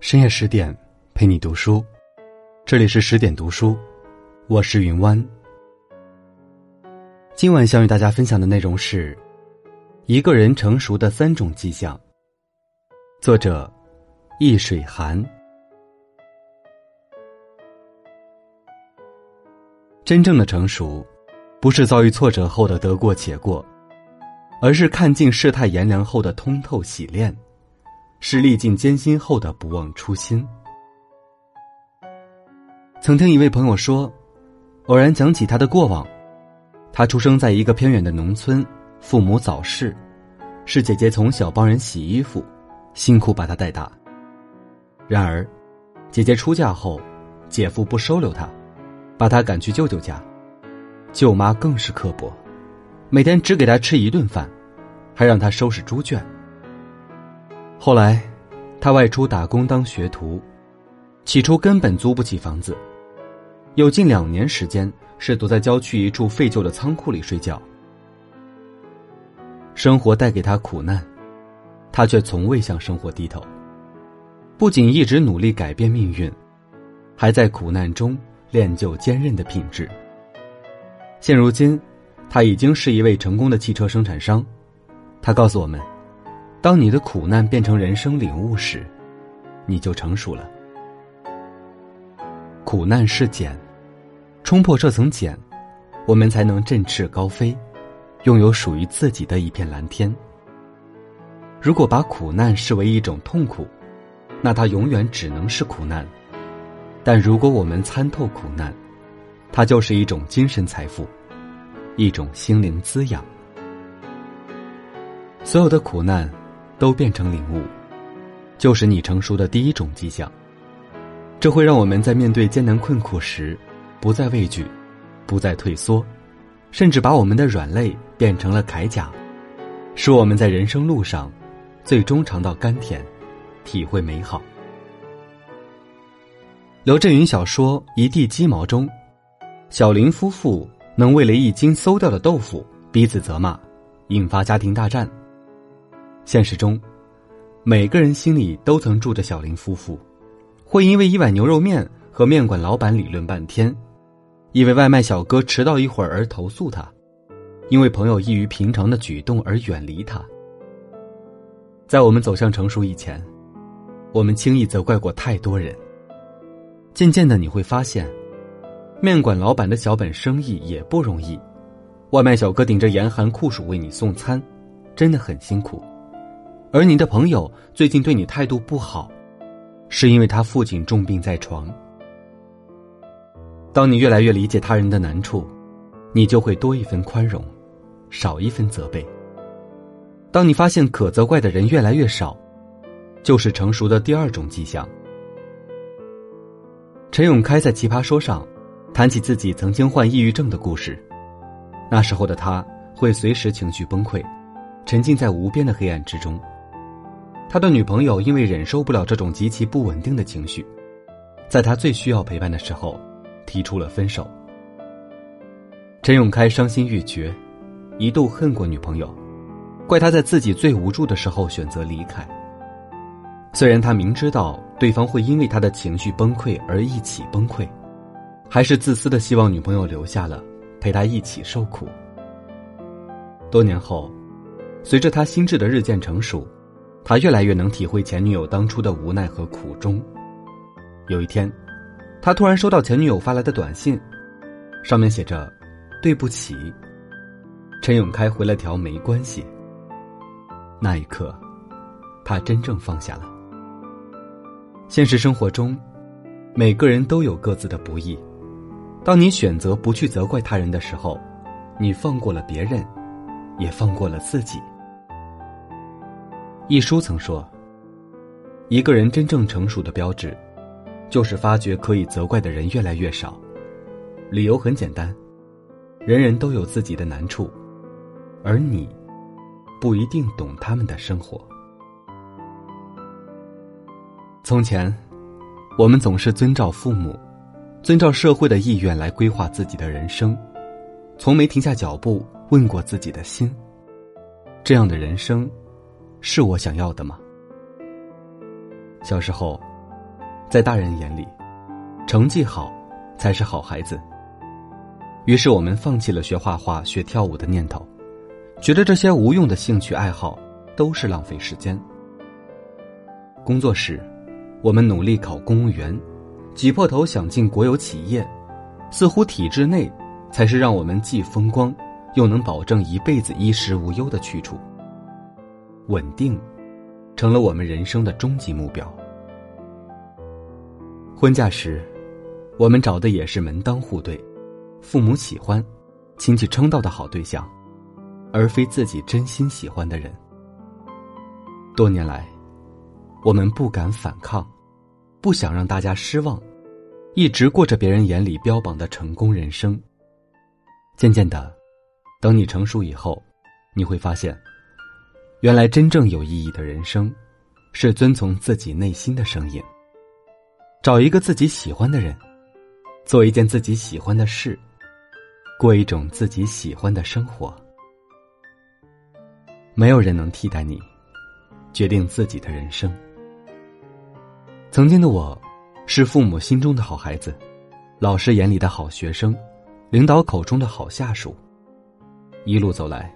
深夜十点，陪你读书。这里是十点读书，我是云湾。今晚想与大家分享的内容是：一个人成熟的三种迹象。作者：易水寒。真正的成熟，不是遭遇挫折后的得过且过，而是看尽世态炎凉后的通透洗练，是历尽艰辛后的不忘初心。曾听一位朋友说，偶然讲起他的过往，他出生在一个偏远的农村，父母早逝，是姐姐从小帮人洗衣服，辛苦把他带大。然而，姐姐出嫁后，姐夫不收留他。把他赶去舅舅家，舅妈更是刻薄，每天只给他吃一顿饭，还让他收拾猪圈。后来，他外出打工当学徒，起初根本租不起房子，有近两年时间是躲在郊区一处废旧的仓库里睡觉。生活带给他苦难，他却从未向生活低头，不仅一直努力改变命运，还在苦难中。练就坚韧的品质。现如今，他已经是一位成功的汽车生产商。他告诉我们：，当你的苦难变成人生领悟时，你就成熟了。苦难是茧，冲破这层茧，我们才能振翅高飞，拥有属于自己的一片蓝天。如果把苦难视为一种痛苦，那它永远只能是苦难。但如果我们参透苦难，它就是一种精神财富，一种心灵滋养。所有的苦难，都变成领悟，就是你成熟的第一种迹象。这会让我们在面对艰难困苦时，不再畏惧，不再退缩，甚至把我们的软肋变成了铠甲，使我们在人生路上，最终尝到甘甜，体会美好。刘震云小说《一地鸡毛》中，小林夫妇能为了一斤馊掉的豆腐彼此责骂，引发家庭大战。现实中，每个人心里都曾住着小林夫妇，会因为一碗牛肉面和面馆老板理论半天，因为外卖小哥迟到一会儿而投诉他，因为朋友异于平常的举动而远离他。在我们走向成熟以前，我们轻易责怪过太多人。渐渐的，你会发现，面馆老板的小本生意也不容易，外卖小哥顶着严寒酷暑为你送餐，真的很辛苦。而你的朋友最近对你态度不好，是因为他父亲重病在床。当你越来越理解他人的难处，你就会多一分宽容，少一分责备。当你发现可责怪的人越来越少，就是成熟的第二种迹象。陈永开在《奇葩说》上谈起自己曾经患抑郁症的故事。那时候的他会随时情绪崩溃，沉浸在无边的黑暗之中。他的女朋友因为忍受不了这种极其不稳定的情绪，在他最需要陪伴的时候，提出了分手。陈永开伤心欲绝，一度恨过女朋友，怪他在自己最无助的时候选择离开。虽然他明知道对方会因为他的情绪崩溃而一起崩溃，还是自私的希望女朋友留下了，陪他一起受苦。多年后，随着他心智的日渐成熟，他越来越能体会前女友当初的无奈和苦衷。有一天，他突然收到前女友发来的短信，上面写着：“对不起。”陈永开回了条“没关系”。那一刻，他真正放下了。现实生活中，每个人都有各自的不易。当你选择不去责怪他人的时候，你放过了别人，也放过了自己。一书曾说：“一个人真正成熟的标志，就是发觉可以责怪的人越来越少。理由很简单，人人都有自己的难处，而你，不一定懂他们的生活。”从前，我们总是遵照父母、遵照社会的意愿来规划自己的人生，从没停下脚步问过自己的心：这样的人生，是我想要的吗？小时候，在大人眼里，成绩好才是好孩子。于是我们放弃了学画画、学跳舞的念头，觉得这些无用的兴趣爱好都是浪费时间。工作时，我们努力考公务员，挤破头想进国有企业，似乎体制内才是让我们既风光又能保证一辈子衣食无忧的去处。稳定，成了我们人生的终极目标。婚嫁时，我们找的也是门当户对、父母喜欢、亲戚称道的好对象，而非自己真心喜欢的人。多年来，我们不敢反抗，不想让大家失望，一直过着别人眼里标榜的成功人生。渐渐的，等你成熟以后，你会发现，原来真正有意义的人生，是遵从自己内心的声音。找一个自己喜欢的人，做一件自己喜欢的事，过一种自己喜欢的生活。没有人能替代你，决定自己的人生。曾经的我，是父母心中的好孩子，老师眼里的好学生，领导口中的好下属。一路走来，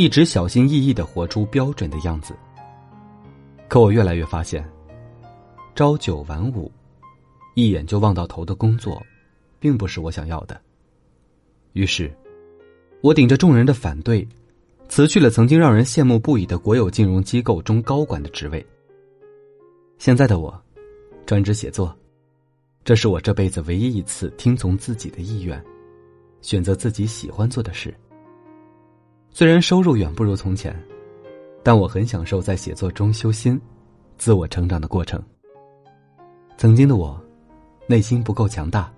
一直小心翼翼的活出标准的样子。可我越来越发现。朝九晚五，一眼就望到头的工作，并不是我想要的。于是，我顶着众人的反对，辞去了曾经让人羡慕不已的国有金融机构中高管的职位。现在的我，专职写作，这是我这辈子唯一一次听从自己的意愿，选择自己喜欢做的事。虽然收入远不如从前，但我很享受在写作中修心、自我成长的过程。曾经的我，内心不够强大，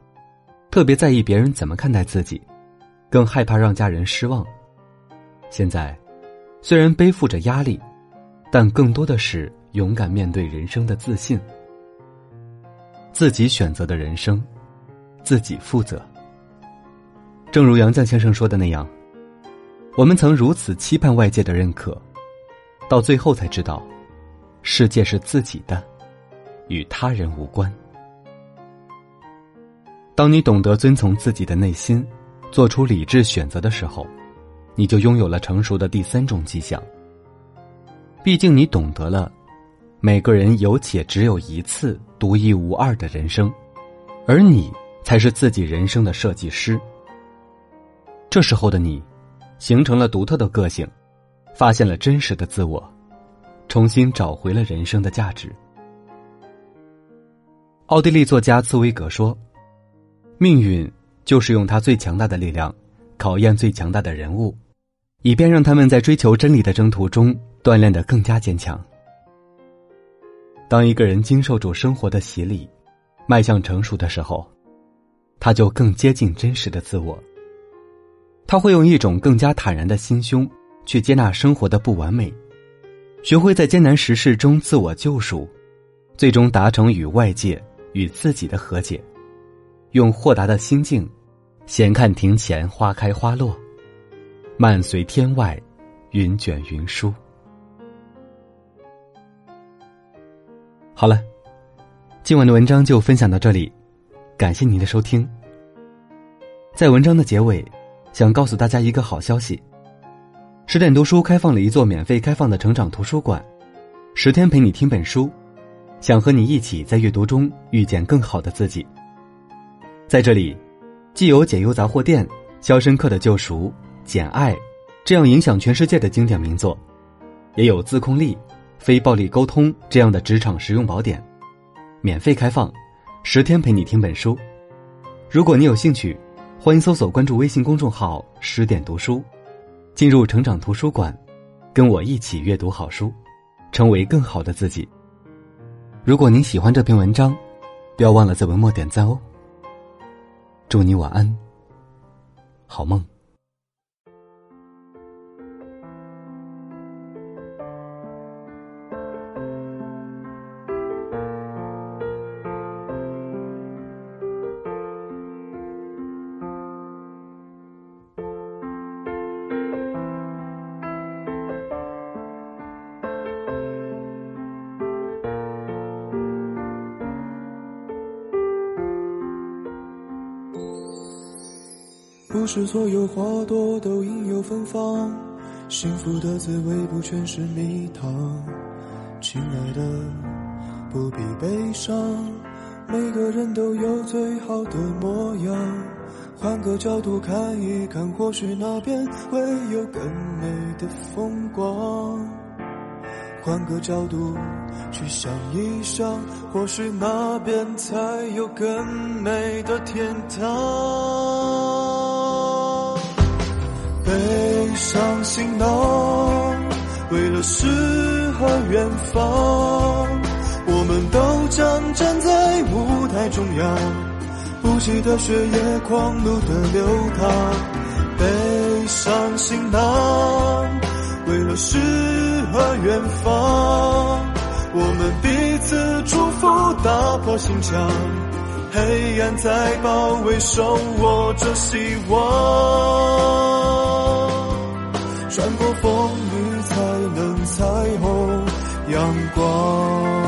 特别在意别人怎么看待自己，更害怕让家人失望。现在，虽然背负着压力，但更多的是勇敢面对人生的自信。自己选择的人生，自己负责。正如杨绛先生说的那样，我们曾如此期盼外界的认可，到最后才知道，世界是自己的。与他人无关。当你懂得遵从自己的内心，做出理智选择的时候，你就拥有了成熟的第三种迹象。毕竟你懂得了，每个人有且只有一次独一无二的人生，而你才是自己人生的设计师。这时候的你，形成了独特的个性，发现了真实的自我，重新找回了人生的价值。奥地利作家茨威格说：“命运就是用他最强大的力量，考验最强大的人物，以便让他们在追求真理的征途中锻炼得更加坚强。当一个人经受住生活的洗礼，迈向成熟的时候，他就更接近真实的自我。他会用一种更加坦然的心胸去接纳生活的不完美，学会在艰难时事中自我救赎，最终达成与外界。”与自己的和解，用豁达的心境，闲看庭前花开花落，漫随天外云卷云舒。好了，今晚的文章就分享到这里，感谢您的收听。在文章的结尾，想告诉大家一个好消息：十点读书开放了一座免费开放的成长图书馆，十天陪你听本书。想和你一起在阅读中遇见更好的自己。在这里，既有《解忧杂货店》《肖申克的救赎》《简爱》这样影响全世界的经典名作，也有《自控力》《非暴力沟通》这样的职场实用宝典，免费开放，十天陪你听本书。如果你有兴趣，欢迎搜索关注微信公众号“十点读书”，进入成长图书馆，跟我一起阅读好书，成为更好的自己。如果您喜欢这篇文章，不要忘了在文末点赞哦。祝你晚安，好梦。不是所有花朵都应有芬芳，幸福的滋味不全是蜜糖。亲爱的，不必悲伤，每个人都有最好的模样。换个角度看一看，或许那边会有更美的风光。换个角度去想一想，或许那边才有更美的天堂。行囊，为了诗和远方，我们都将站在舞台中央，不息的血液，狂怒的流淌。背上行囊，为了诗和远方，我们彼此祝福，打破心墙，黑暗在包围，手握着希望。穿过风雨，才能彩虹阳光。